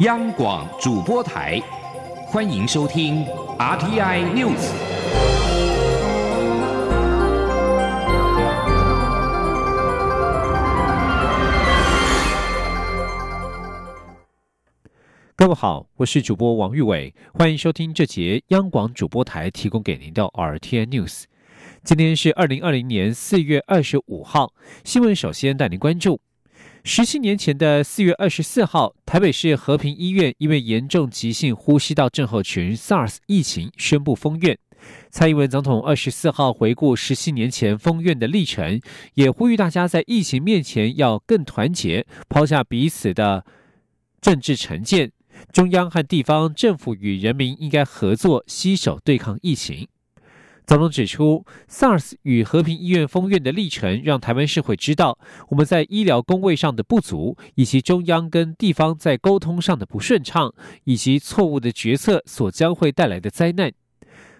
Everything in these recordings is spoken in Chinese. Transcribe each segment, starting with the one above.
央广主播台，欢迎收听 RTI News。各位好，我是主播王玉伟，欢迎收听这节央广主播台提供给您的 RTI News。今天是二零二零年四月二十五号，新闻首先带您关注。十七年前的四月二十四号，台北市和平医院因为严重急性呼吸道症候群 SARS 疫情宣布封院。蔡英文总统二十四号回顾十七年前封院的历程，也呼吁大家在疫情面前要更团结，抛下彼此的政治成见，中央和地方政府与人民应该合作，携手对抗疫情。总统指出，SARS 与和平医院封院的历程，让台湾社会知道我们在医疗工位上的不足，以及中央跟地方在沟通上的不顺畅，以及错误的决策所将会带来的灾难。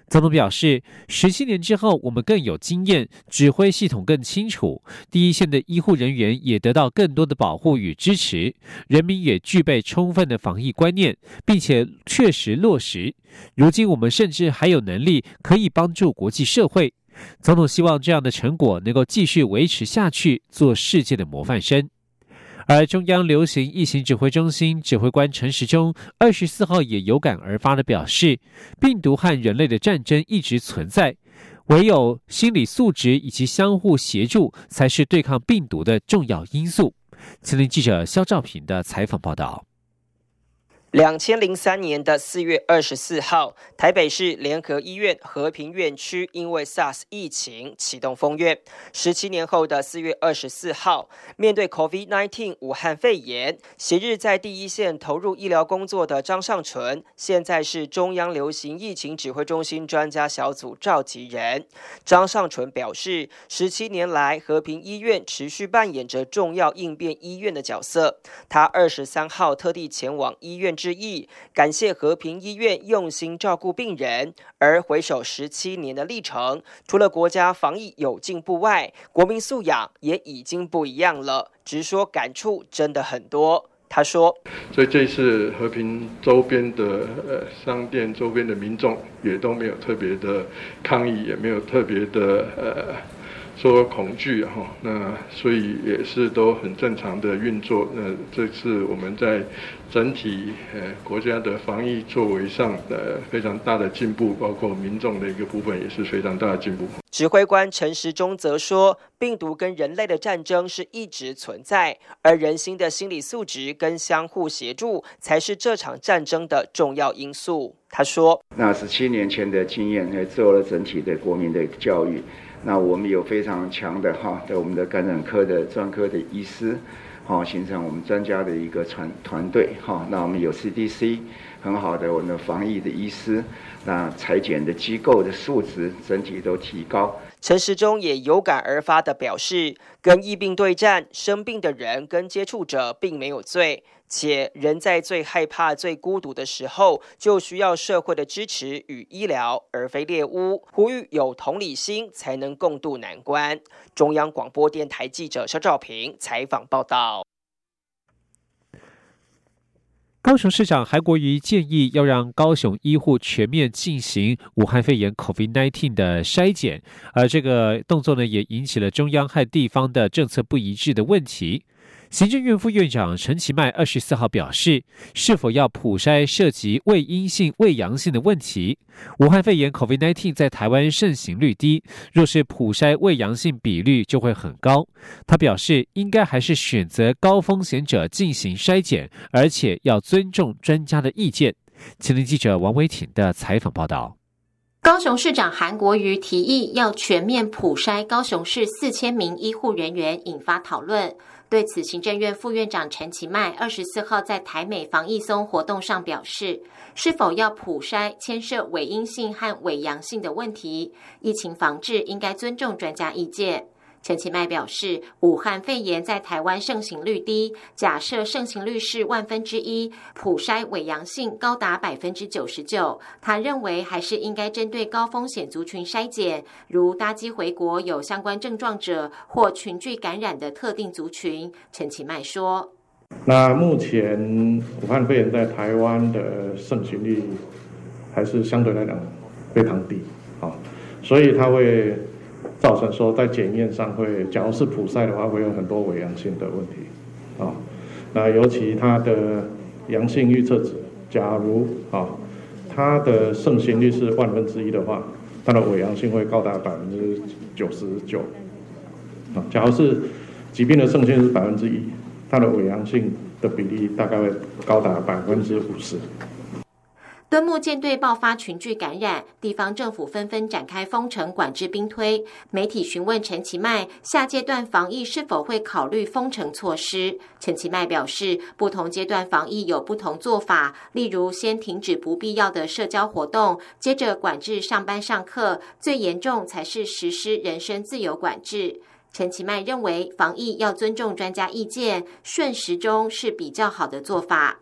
总统表示，十七年之后，我们更有经验，指挥系统更清楚，第一线的医护人员也得到更多的保护与支持，人民也具备充分的防疫观念，并且确实落实。如今，我们甚至还有能力可以帮助国际社会。总统希望这样的成果能够继续维持下去，做世界的模范生。而中央流行疫情指挥中心指挥官陈时中二十四号也有感而发的表示，病毒和人类的战争一直存在，唯有心理素质以及相互协助才是对抗病毒的重要因素。吉林记者肖兆平的采访报道。两千零三年的四月二十四号，台北市联合医院和平院区因为 SARS 疫情启动封院。十七年后的四月二十四号，面对 COVID-19 武汉肺炎，昔日在第一线投入医疗工作的张尚淳，现在是中央流行疫情指挥中心专家小组召集人。张尚淳表示，十七年来，和平医院持续扮演着重要应变医院的角色。他二十三号特地前往医院。之意，感谢和平医院用心照顾病人。而回首十七年的历程，除了国家防疫有进步外，国民素养也已经不一样了。直说感触真的很多。他说：“所以这次和平周边的呃商店周边的民众也都没有特别的抗议，也没有特别的呃。”说恐惧哈，那所以也是都很正常的运作。那这次我们在整体呃国家的防疫作为上的非常大的进步，包括民众的一个部分也是非常大的进步。指挥官陈时中则说，病毒跟人类的战争是一直存在，而人心的心理素质跟相互协助才是这场战争的重要因素。他说：“那十七年前的经验，也做了整体的国民的教育。”那我们有非常强的哈，在我们的感染科的专科的医师，好形成我们专家的一个团团队哈。那我们有 CDC 很好的我们的防疫的医师，那裁剪的机构的素质整体都提高。陈时中也有感而发的表示，跟疫病对战，生病的人跟接触者并没有罪。且人在最害怕、最孤独的时候，就需要社会的支持与医疗，而非猎巫。呼吁有同理心，才能共度难关。中央广播电台记者肖兆平采访报道。高雄市长韩国瑜建议要让高雄医护全面进行武汉肺炎 （COVID-19） 的筛检，而这个动作呢，也引起了中央和地方的政策不一致的问题。行政院副院长陈其迈二十四号表示，是否要普筛涉及未阴性、未阳性的问题。武汉肺炎 （COVID-19） 在台湾盛行率低，若是普筛未阳性比率就会很高。他表示，应该还是选择高风险者进行筛检，而且要尊重专家的意见。前天记者王维挺的采访报道。高雄市长韩国瑜提议要全面普筛高雄市四千名医护人员，引发讨论。对此，行政院副院长陈其迈二十四号在台美防疫松活动上表示，是否要普筛牵涉伪阴性和伪阳性的问题，疫情防治应该尊重专家意见。陈其迈表示，武汉肺炎在台湾盛行率低，假设盛行率是万分之一，普筛伪阳性高达百分之九十九。他认为还是应该针对高风险族群筛检，如搭机回国有相关症状者或群聚感染的特定族群。陈其迈说。那目前武汉肺炎在台湾的盛行率还是相对来讲非常低，啊，所以它会造成说在检验上会，假如是普筛的话，会有很多伪阳性的问题，啊，那尤其它的阳性预测值，假如啊它的盛行率是万分之一的话，它的伪阳性会高达百分之九十九，啊，假如是疾病的盛行是百分之一。它的伪阳性的比例大概会高达百分之五十。敦木舰队爆发群聚感染，地方政府纷纷展开封城管制兵推。媒体询问陈其迈，下阶段防疫是否会考虑封城措施？陈其迈表示，不同阶段防疫有不同做法，例如先停止不必要的社交活动，接着管制上班上课，最严重才是实施人身自由管制。陈其迈认为，防疫要尊重专家意见，顺时钟是比较好的做法。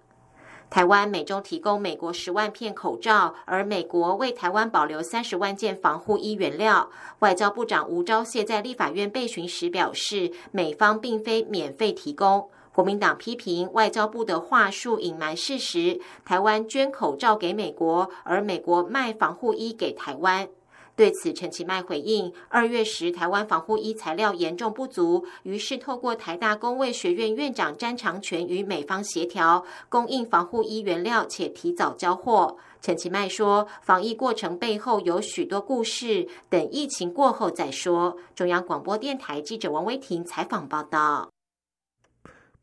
台湾每周提供美国十万片口罩，而美国为台湾保留三十万件防护衣原料。外交部长吴钊燮在立法院被询时表示，美方并非免费提供。国民党批评外交部的话术隐瞒事实，台湾捐口罩给美国，而美国卖防护衣给台湾。对此，陈其迈回应：二月时，台湾防护衣材料严重不足，于是透过台大工卫学院院长詹长全与美方协调，供应防护衣原料，且提早交货。陈其迈说，防疫过程背后有许多故事，等疫情过后再说。中央广播电台记者王威婷采访报道。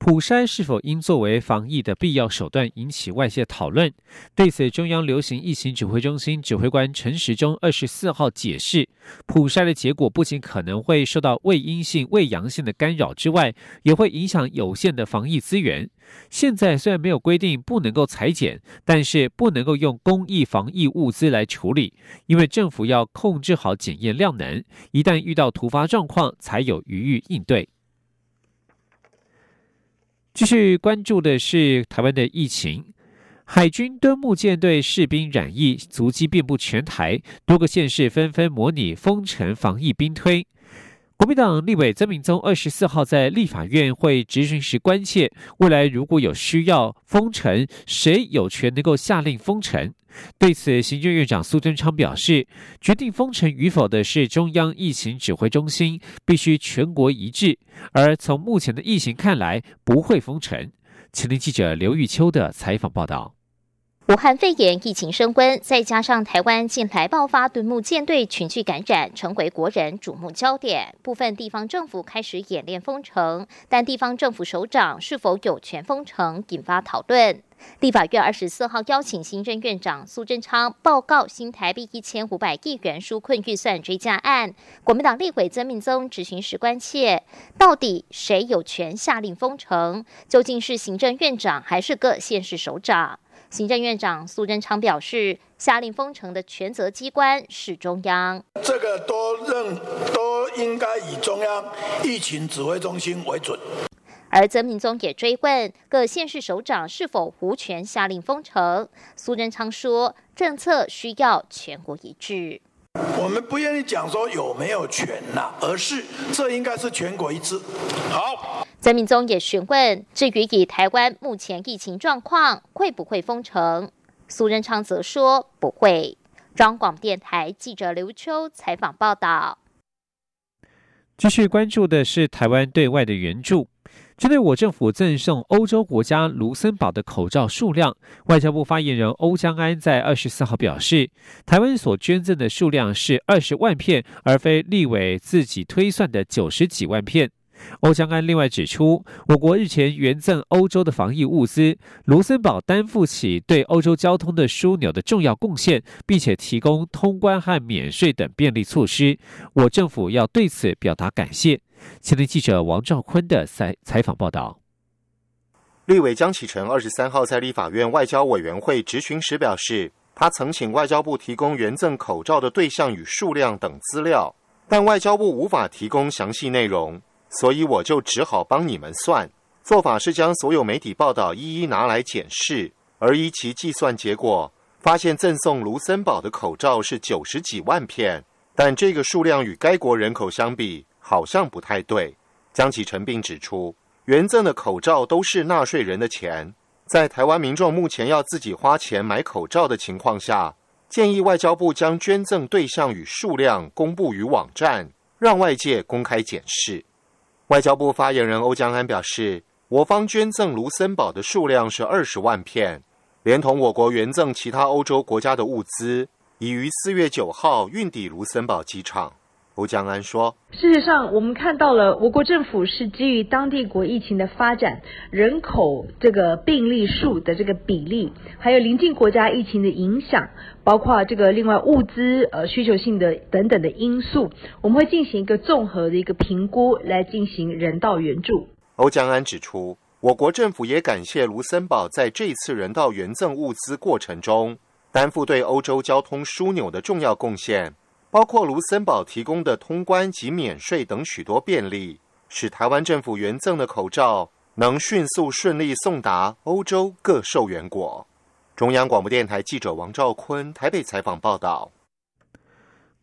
普筛是否应作为防疫的必要手段，引起外界讨论。对此，中央流行疫情指挥中心指挥官陈时中二十四号解释，普筛的结果不仅可能会受到未阴性、未阳性的干扰之外，也会影响有限的防疫资源。现在虽然没有规定不能够裁剪，但是不能够用公益防疫物资来处理，因为政府要控制好检验量能，一旦遇到突发状况，才有余裕应对。继续关注的是台湾的疫情，海军敦木舰队士兵染疫，足迹遍布全台，多个县市纷纷模拟封城防疫兵推。国民党立委曾明宗二十四号在立法院会质询时关切，未来如果有需要封城，谁有权能够下令封城？对此，行政院长苏贞昌表示，决定封城与否的是中央疫情指挥中心，必须全国一致。而从目前的疫情看来，不会封城。前天记者刘玉秋的采访报道。武汉肺炎疫情升温，再加上台湾近来爆发敦木舰队群聚感染，成为国人瞩目焦点。部分地方政府开始演练封城，但地方政府首长是否有权封城，引发讨论。立法院二十四号邀请新任院长苏贞昌报告新台币一千五百亿元纾困预算追加案。国民党立委曾命宗执行时关切，到底谁有权下令封城？究竟是行政院长还是各县市首长？行政院长苏贞昌表示，下令封城的权责机关是中央，这个都认都应该以中央疫情指挥中心为准。而曾明宗也追问各县市首长是否无权下令封城，苏贞昌说，政策需要全国一致。我们不愿意讲说有没有权呐，而是这应该是全国一致。好。曾明宗也询问，至于以台湾目前疫情状况，会不会封城？苏仁昌则说不会。中广电台记者刘秋采访报道。继续关注的是台湾对外的援助，针对我政府赠送欧洲国家卢森堡的口罩数量，外交部发言人欧江安在二十四号表示，台湾所捐赠的数量是二十万片，而非立委自己推算的九十几万片。欧江安另外指出，我国日前援赠欧洲的防疫物资，卢森堡担负起对欧洲交通的枢纽的重要贡献，并且提供通关和免税等便利措施。我政府要对此表达感谢。前天记者王兆坤的采采访报道。立委江启臣二十三号在立法院外交委员会质询时表示，他曾请外交部提供援赠口罩的对象与数量等资料，但外交部无法提供详细内容。所以我就只好帮你们算，做法是将所有媒体报道一一拿来检视，而依其计算结果，发现赠送卢森堡的口罩是九十几万片，但这个数量与该国人口相比，好像不太对。江启臣并指出，捐赠的口罩都是纳税人的钱，在台湾民众目前要自己花钱买口罩的情况下，建议外交部将捐赠对象与数量公布于网站，让外界公开检视。外交部发言人欧江安表示，我方捐赠卢森堡的数量是二十万片，连同我国援赠其他欧洲国家的物资，已于四月九号运抵卢森堡机场。欧江安说：“事实上，我们看到了，我国政府是基于当地国疫情的发展、人口这个病例数的这个比例，还有邻近国家疫情的影响，包括这个另外物资呃需求性的等等的因素，我们会进行一个综合的一个评估，来进行人道援助。”欧江安指出，我国政府也感谢卢森堡在这次人道援赠物资过程中，担负对欧洲交通枢纽的重要贡献。包括卢森堡提供的通关及免税等许多便利，使台湾政府援赠的口罩能迅速顺利送达欧洲各受援国。中央广播电台记者王兆坤台北采访报道。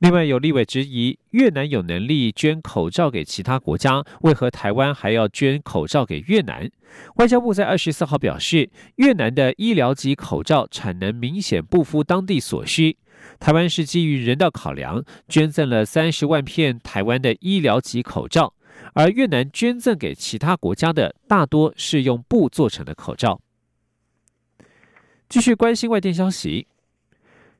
另外，有立委质疑，越南有能力捐口罩给其他国家，为何台湾还要捐口罩给越南？外交部在二十四号表示，越南的医疗级口罩产能明显不敷当地所需，台湾是基于人道考量，捐赠了三十万片台湾的医疗级口罩，而越南捐赠给其他国家的大多是用布做成的口罩。继续关心外电消息。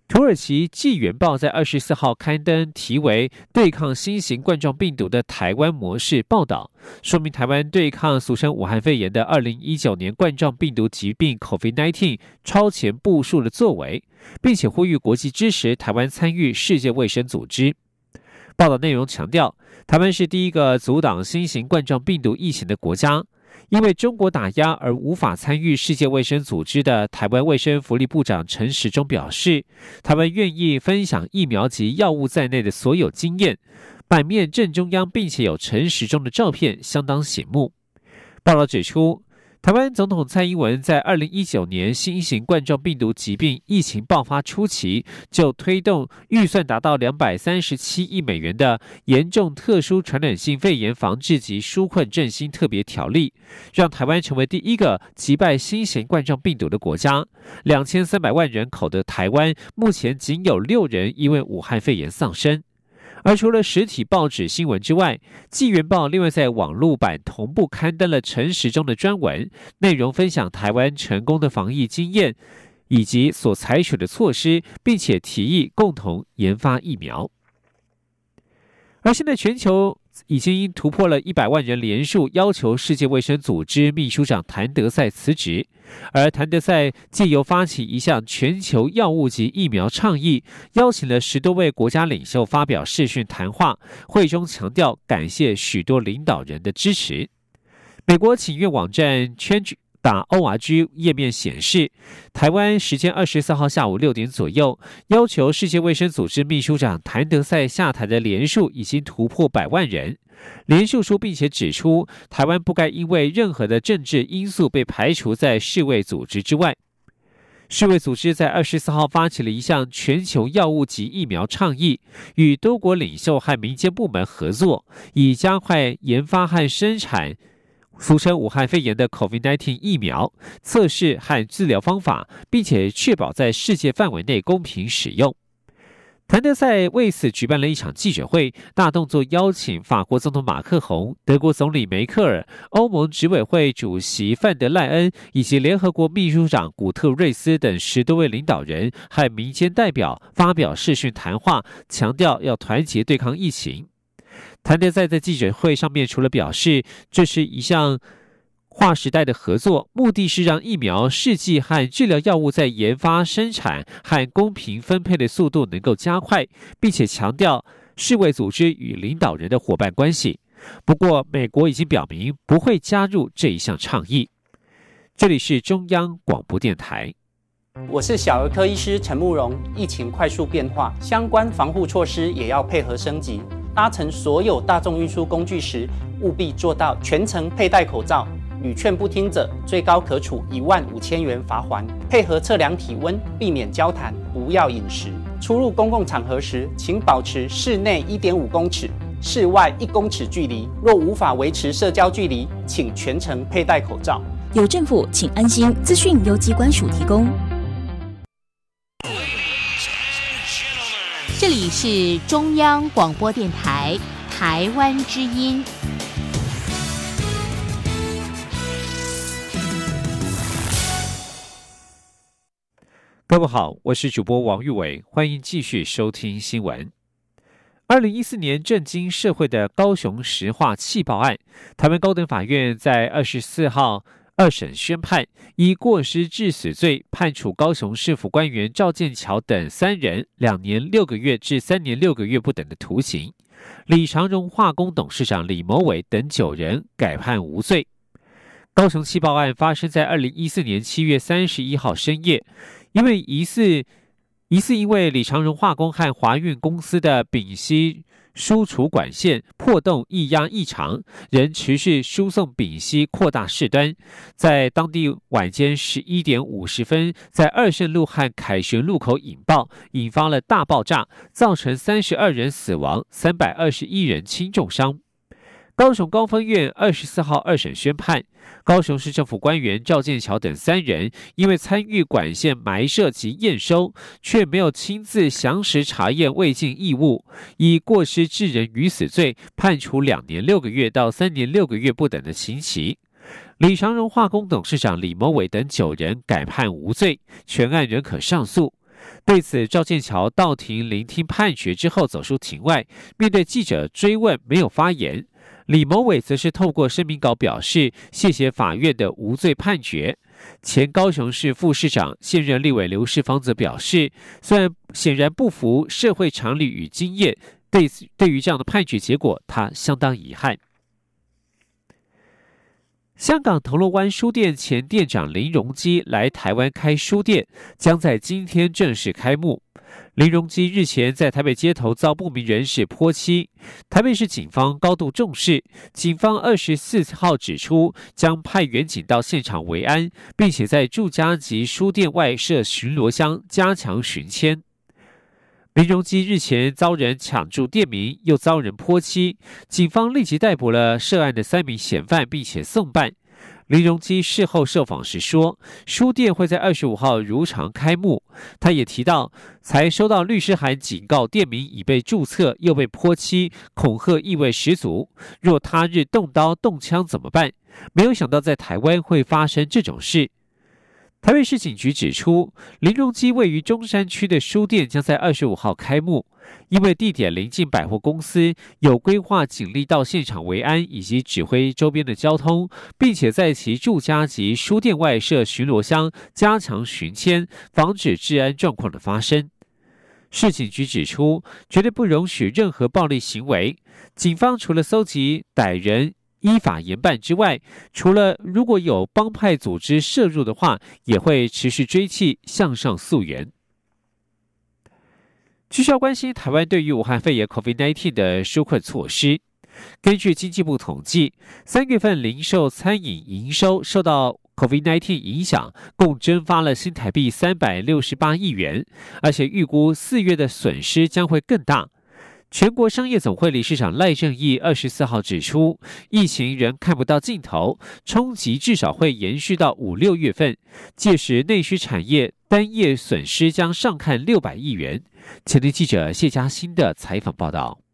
土耳其《纪元报》在二十四号刊登题为“对抗新型冠状病毒的台湾模式”报道，说明台湾对抗俗称武汉肺炎的二零一九年冠状病毒疾病 （COVID-19） 超前部署的作为，并且呼吁国际支持台湾参与世界卫生组织。报道内容强调，台湾是第一个阻挡新型冠状病毒疫情的国家。因为中国打压而无法参与世界卫生组织的台湾卫生福利部长陈时中表示，他们愿意分享疫苗及药物在内的所有经验。版面正中央，并且有陈时中的照片，相当醒目。报道指出。台湾总统蔡英文在二零一九年新型冠状病毒疾病疫情爆发初期，就推动预算达到两百三十七亿美元的严重特殊传染性肺炎防治及纾困振兴特别条例，让台湾成为第一个击败新型冠状病毒的国家。两千三百万人口的台湾，目前仅有六人因为武汉肺炎丧生。而除了实体报纸新闻之外，《纪元报》另外在网络版同步刊登了陈时中的专文，内容分享台湾成功的防疫经验以及所采取的措施，并且提议共同研发疫苗。而现在全球。已经突破了一百万人连数要求世界卫生组织秘书长谭德赛辞职，而谭德赛借由发起一项全球药物及疫苗倡议，邀请了十多位国家领袖发表视讯谈话，会中强调感谢许多领导人的支持。美国请愿网站全句。打 org 页面显示，台湾时间二十四号下午六点左右，要求世界卫生组织秘书长谭德赛下台的连数已经突破百万人。连署书并且指出，台湾不该因为任何的政治因素被排除在世卫组织之外。世卫组织在二十四号发起了一项全球药物及疫苗倡议，与多国领袖和民间部门合作，以加快研发和生产。俗称武汉肺炎的 COVID-19 疫苗测试和治疗方法，并且确保在世界范围内公平使用。谭德赛为此举办了一场记者会，大动作邀请法国总统马克宏、德国总理梅克尔、欧盟执委会主席范德赖恩以及联合国秘书长古特瑞斯等十多位领导人和民间代表发表视讯谈话，强调要团结对抗疫情。谭德赛在记者会上面除了表示这是一项划时代的合作，目的是让疫苗试剂和治疗药物在研发、生产和公平分配的速度能够加快，并且强调世卫组织与领导人的伙伴关系。不过，美国已经表明不会加入这一项倡议。这里是中央广播电台，我是小儿科医师陈慕容。疫情快速变化，相关防护措施也要配合升级。搭乘所有大众运输工具时，务必做到全程佩戴口罩。屡劝不听者，最高可处一万五千元罚款。配合测量体温，避免交谈，不要饮食。出入公共场合时，请保持室内一点五公尺，室外一公尺距离。若无法维持社交距离，请全程佩戴口罩。有政府，请安心。资讯由机关署提供。这里是中央广播电台台湾之音。各位好，我是主播王玉伟，欢迎继续收听新闻。二零一四年震惊社会的高雄石化气爆案，台湾高等法院在二十四号二审宣判，以过失致死罪判处高雄市府官员赵建桥等三人两年六个月至三年六个月不等的徒刑，李长荣化工董事长李某伟等九人改判无罪。高雄气爆案发生在二零一四年七月三十一号深夜。因为疑似疑似因为李长荣化工和华运公司的丙烯输出管线破洞溢压异常，仍持续输送丙烯扩大事端，在当地晚间十一点五十分，在二圣路和凯旋路口引爆，引发了大爆炸，造成三十二人死亡，三百二十一人轻重伤。高雄高分院二十四号二审宣判，高雄市政府官员赵建桥等三人因为参与管线埋设及验收，却没有亲自详实查验未尽义务，以过失致人于死罪，判处两年六个月到三年六个月不等的刑期。李长荣化工董事长李某伟等九人改判无罪，全案仍可上诉。对此，赵建桥到庭聆听判决之后走出庭外，面对记者追问，没有发言。李某伟则是透过声明稿表示，谢谢法院的无罪判决。前高雄市副市长、现任立委刘世芳则表示，虽然显然不符社会常理与经验，对对于这样的判决结果，他相当遗憾。香港铜锣湾书店前店长林荣基来台湾开书店，将在今天正式开幕。林荣基日前在台北街头遭不明人士泼漆，台北市警方高度重视。警方二十四号指出，将派员警到现场维安，并且在住家及书店外设巡逻箱，加强巡签。林荣基日前遭人抢注店名，又遭人泼漆，警方立即逮捕了涉案的三名嫌犯，并且送办。林荣基事后受访时说：“书店会在二十五号如常开幕。”他也提到，才收到律师函警告店名已被注册，又被泼漆，恐吓意味十足。若他日动刀动枪怎么办？没有想到在台湾会发生这种事。台北市警局指出，林荣基位于中山区的书店将在二十五号开幕。因为地点临近百货公司，有规划警力到现场维安以及指挥周边的交通，并且在其住家及书店外设巡逻箱，加强巡签，防止治安状况的发生。市警局指出，绝对不容许任何暴力行为。警方除了搜集歹人依法严办之外，除了如果有帮派组织涉入的话，也会持续追缉，向上溯源。需要关心台湾对于武汉肺炎 （COVID-19） 的纾困措施。根据经济部统计，三月份零售餐饮营收受到 COVID-19 影响，共蒸发了新台币三百六十八亿元，而且预估四月的损失将会更大。全国商业总会理事长赖正义二十四号指出，疫情仍看不到尽头，冲击至少会延续到五六月份，届时内需产业单业损失将上看六百亿元。前天记者谢佳欣的采访报道。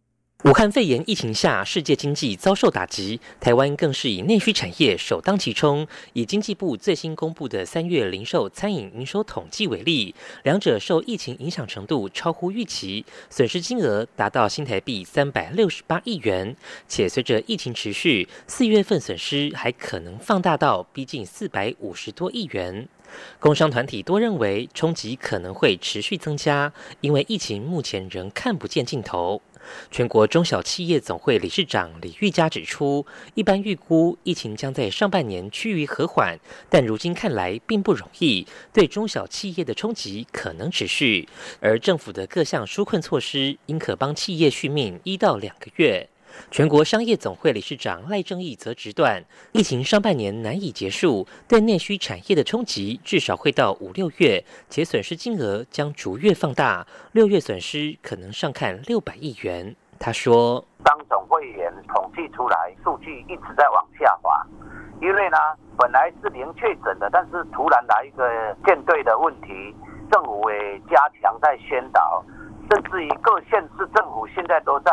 武汉肺炎疫情下，世界经济遭受打击，台湾更是以内需产业首当其冲。以经济部最新公布的三月零售餐饮营收统计为例，两者受疫情影响程度超乎预期，损失金额达到新台币三百六十八亿元，且随着疫情持续，四月份损失还可能放大到逼近四百五十多亿元。工商团体多认为冲击可能会持续增加，因为疫情目前仍看不见尽头。全国中小企业总会理事长李玉佳指出，一般预估疫情将在上半年趋于和缓，但如今看来并不容易，对中小企业的冲击可能持续。而政府的各项纾困措施，应可帮企业续命一到两个月。全国商业总会理事长赖正义则直断，疫情上半年难以结束，对内需产业的冲击至少会到五六月，且损失金额将逐月放大，六月损失可能上看六百亿元。他说：“当总会员统计出来，数据一直在往下滑，因为呢，本来是零确诊的，但是突然来一个舰队的问题，政府也加强在宣导，甚至于各县市政府现在都在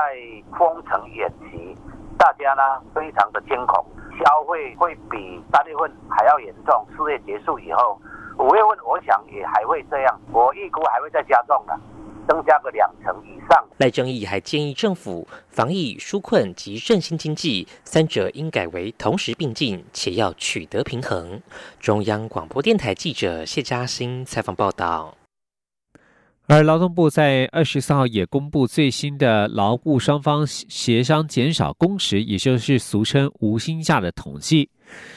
封城演习，大家呢非常的惊恐，消费会比三月份还要严重。四月结束以后，五月份我想也还会这样，我预估还会再加重的。”增加个两成以上。赖正义还建议政府防疫纾困及振兴经济三者应改为同时并进，且要取得平衡。中央广播电台记者谢嘉欣采访报道。而劳动部在二十四号也公布最新的劳务双方协商减少工时，也就是俗称无薪假的统计。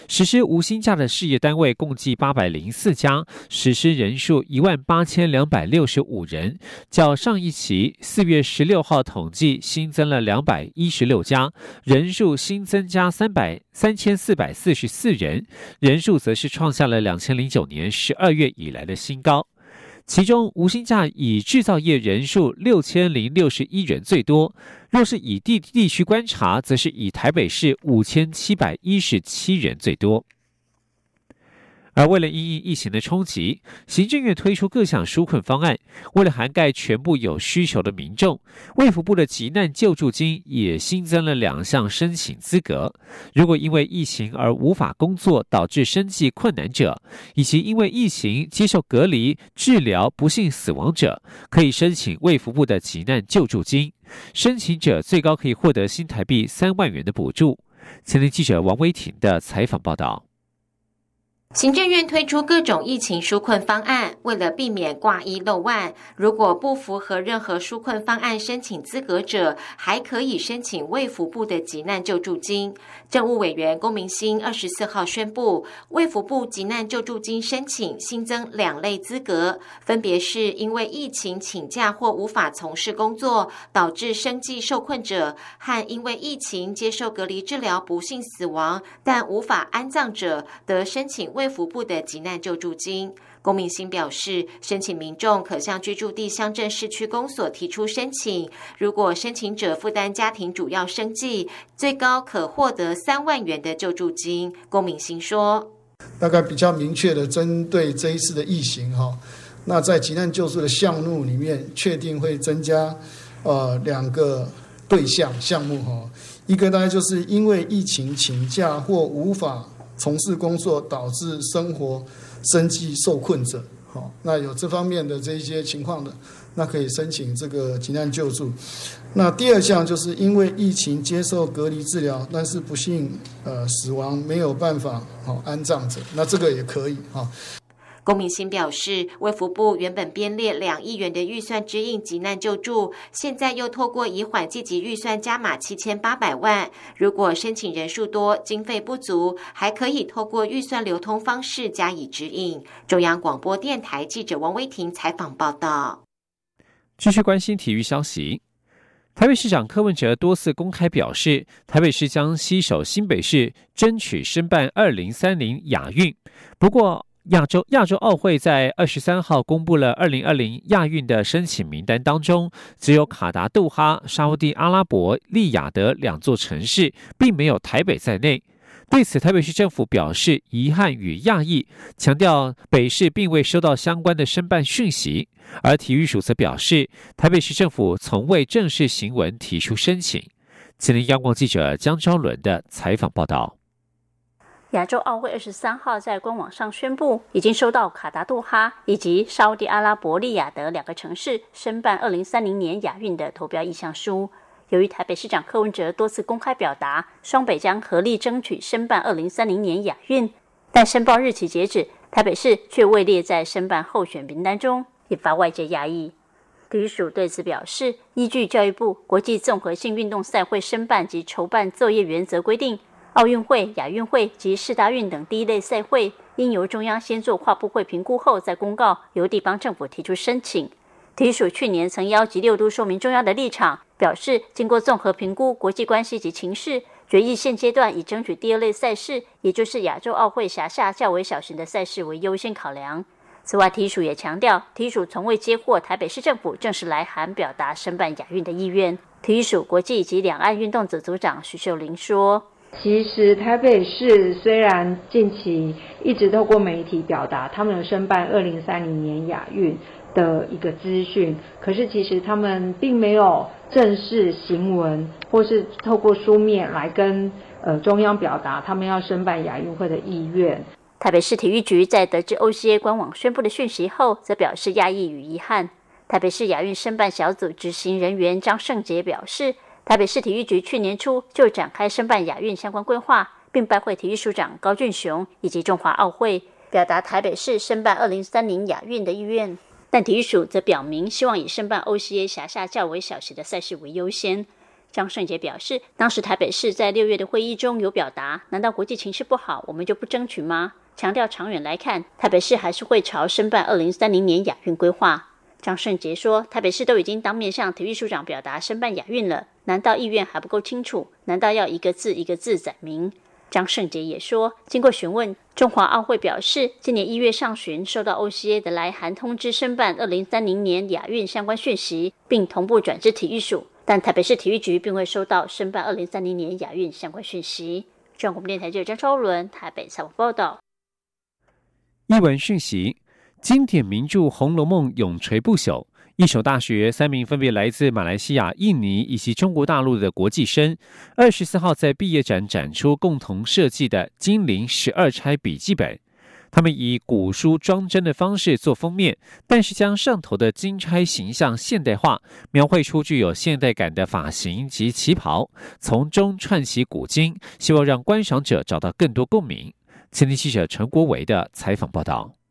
实施无薪假的事业单位共计八百零四家，实施人数一万八千两百六十五人，较上一期四月十六号统计新增了两百一十六家，人数新增加三百三千四百四十四人，人数则是创下了两千零九年十二月以来的新高。其中无薪假以制造业人数六千零六十一人最多，若是以地地区观察，则是以台北市五千七百一十七人最多。而为了因应疫情的冲击，行政院推出各项纾困方案。为了涵盖全部有需求的民众，卫福部的急难救助金也新增了两项申请资格。如果因为疫情而无法工作，导致生计困难者，以及因为疫情接受隔离治疗不幸死亡者，可以申请卫福部的急难救助金。申请者最高可以获得新台币三万元的补助。前天记者王威婷的采访报道。行政院推出各种疫情纾困方案，为了避免挂一漏万，如果不符合任何纾困方案申请资格者，还可以申请卫福部的急难救助金。政务委员龚明鑫二十四号宣布，卫福部急难救助金申请新增两类资格，分别是因为疫情请假或无法从事工作导致生计受困者，和因为疫情接受隔离治疗不幸死亡但无法安葬者，得申请卫。卫福部的急难救助金，龚明星表示，申请民众可向居住地乡镇市区公所提出申请。如果申请者负担家庭主要生计，最高可获得三万元的救助金。龚明星说：“大概比较明确的针对这一次的疫情哈，那在急难救助的项目里面，确定会增加呃两个对象项目哈，一个大概就是因为疫情请假或无法。”从事工作导致生活生计受困者，好，那有这方面的这一些情况的，那可以申请这个急难救助。那第二项就是因为疫情接受隔离治疗，但是不幸呃死亡没有办法好安葬者，那这个也可以哈。龚明鑫表示，卫福部原本编列两亿元的预算指引急难救助，现在又透过以缓计及预算加码七千八百万。如果申请人数多、经费不足，还可以透过预算流通方式加以指引。中央广播电台记者王威婷采访报道。继续关心体育消息，台北市长柯文哲多次公开表示，台北市将携手新北市，争取申办二零三零亚运。不过，亚洲亚洲奥会在二十三号公布了二零二零亚运的申请名单，当中只有卡达、杜哈、沙地阿拉伯、利雅得两座城市，并没有台北在内。对此，台北市政府表示遗憾与讶异，强调北市并未收到相关的申办讯息。而体育署则表示，台北市政府从未正式行文提出申请。今天，央广记者江昭伦的采访报道。亚洲奥会二十三号在官网上宣布，已经收到卡达杜哈以及沙地阿拉伯利雅得两个城市申办二零三零年亚运的投标意向书。由于台北市长柯文哲多次公开表达，双北将合力争取申办二零三零年亚运，但申报日期截止，台北市却未列在申办候选名单中，引发外界压抑。体育署对此表示，依据教育部国际综合性运动赛会申办及筹办作业原则规定。奥运会、亚运会及世大运等第一类赛会，应由中央先做跨部会评估后再公告，由地方政府提出申请。体署去年曾邀集六都说明中央的立场，表示经过综合评估国际关系及情势，决议现阶段以争取第二类赛事，也就是亚洲奥会辖下较为小型的赛事为优先考量。此外，体署也强调，体署从未接获台北市政府正式来函表达申办亚运的意愿。体育署国际及两岸运动组组长徐秀玲说。其实台北市虽然近期一直透过媒体表达他们有申办二零三零年亚运的一个资讯，可是其实他们并没有正式行文或是透过书面来跟呃中央表达他们要申办亚运会的意愿。台北市体育局在得知 OCA 官网宣布的讯息后，则表示压抑与遗憾。台北市亚运申办小组执行人员张胜杰表示。台北市体育局去年初就展开申办亚运相关规划，并拜会体育署长高俊雄以及中华奥会，表达台北市申办二零三零亚运的意愿。但体育署则表明，希望以申办 OCA 辖下较为小型的赛事为优先。张胜杰表示，当时台北市在六月的会议中有表达，难道国际情势不好，我们就不争取吗？强调长远来看，台北市还是会朝申办二零三零年亚运规划。张胜杰说：“台北市都已经当面向体育署长表达申办亚运了，难道意愿还不够清楚？难道要一个字一个字载明？”张胜杰也说：“经过询问，中华奥会表示，今年一月上旬收到 OCA 的来函通知申办二零三零年亚运相关讯息，并同步转至体育署，但台北市体育局并未收到申办二零三零年亚运相关讯息。”中央广播电台记者张超伦台北采访报道。译文讯息。经典名著《红楼梦》永垂不朽。一所大学三名分别来自马来西亚、印尼以及中国大陆的国际生，二十四号在毕业展展出共同设计的《金陵十二钗笔记本》。他们以古书装帧的方式做封面，但是将上头的金钗形象现代化，描绘出具有现代感的发型及旗袍，从中串起古今，希望让观赏者找到更多共鸣。前天记者陈国维的采访报道。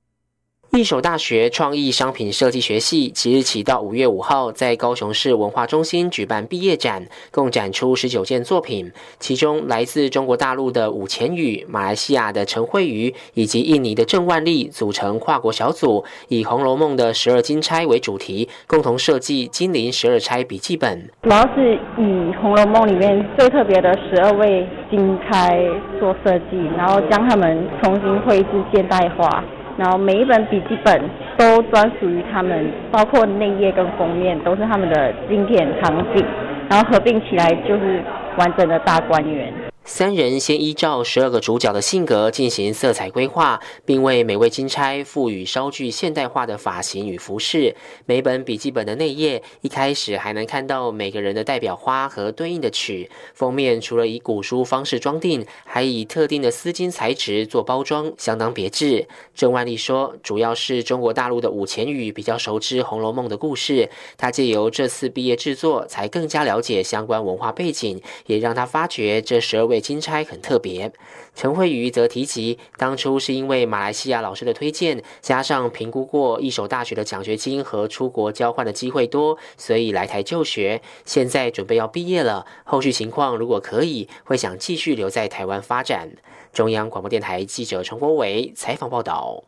一手大学创意商品设计学系即日起到五月五号，在高雄市文化中心举办毕业展，共展出十九件作品。其中，来自中国大陆的武钱宇、马来西亚的陈慧瑜以及印尼的郑万丽组成跨国小组，以《红楼梦》的十二金钗为主题，共同设计《金陵十二钗笔记本》。主要是以《红楼梦》里面最特别的十二位金钗做设计，然后将它们重新绘制现代化。然后每一本笔记本都专属于他们，包括内页跟封面都是他们的经典场景，然后合并起来就是完整的大观园。三人先依照十二个主角的性格进行色彩规划，并为每位金钗赋予稍具现代化的发型与服饰。每本笔记本的内页一开始还能看到每个人的代表花和对应的曲。封面除了以古书方式装订，还以特定的丝巾材质做包装，相当别致。郑万丽说：“主要是中国大陆的五钱宇比较熟知《红楼梦》的故事，他借由这次毕业制作，才更加了解相关文化背景，也让他发觉这十二位。”金钗很特别，陈慧瑜则提及，当初是因为马来西亚老师的推荐，加上评估过一所大学的奖学金和出国交换的机会多，所以来台就学。现在准备要毕业了，后续情况如果可以，会想继续留在台湾发展。中央广播电台记者陈国伟采访报道。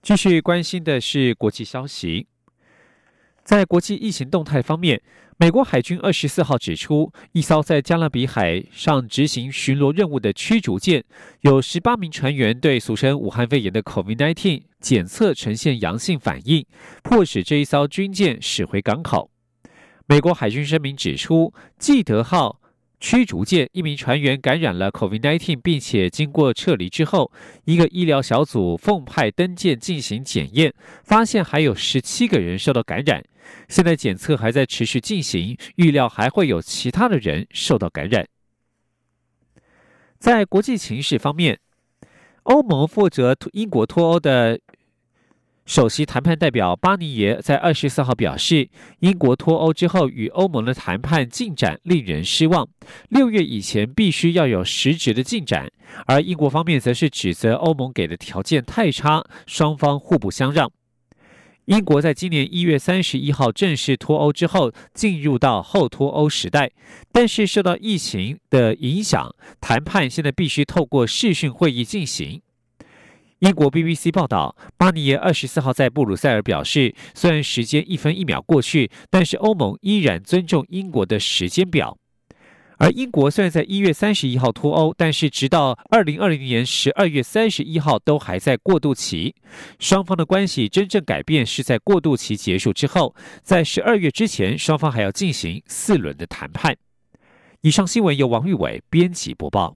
继续关心的是国际消息，在国际疫情动态方面。美国海军二十四号指出，一艘在加勒比海上执行巡逻任务的驱逐舰，有十八名船员对俗称武汉肺炎的 COVID-19 检测呈现阳性反应，迫使这一艘军舰驶回港口。美国海军声明指出，记德号。驱逐舰一名船员感染了 COVID-19，并且经过撤离之后，一个医疗小组奉派登舰进行检验，发现还有十七个人受到感染。现在检测还在持续进行，预料还会有其他的人受到感染。在国际情势方面，欧盟负责英国脱欧的。首席谈判代表巴尼耶在二十四号表示，英国脱欧之后与欧盟的谈判进展令人失望，六月以前必须要有实质的进展。而英国方面则是指责欧盟给的条件太差，双方互不相让。英国在今年一月三十一号正式脱欧之后，进入到后脱欧时代，但是受到疫情的影响，谈判现在必须透过视讯会议进行。英国 BBC 报道，巴尼耶二十四号在布鲁塞尔表示，虽然时间一分一秒过去，但是欧盟依然尊重英国的时间表。而英国虽然在一月三十一号脱欧，但是直到二零二零年十二月三十一号都还在过渡期。双方的关系真正改变是在过渡期结束之后，在十二月之前，双方还要进行四轮的谈判。以上新闻由王玉伟编辑播报。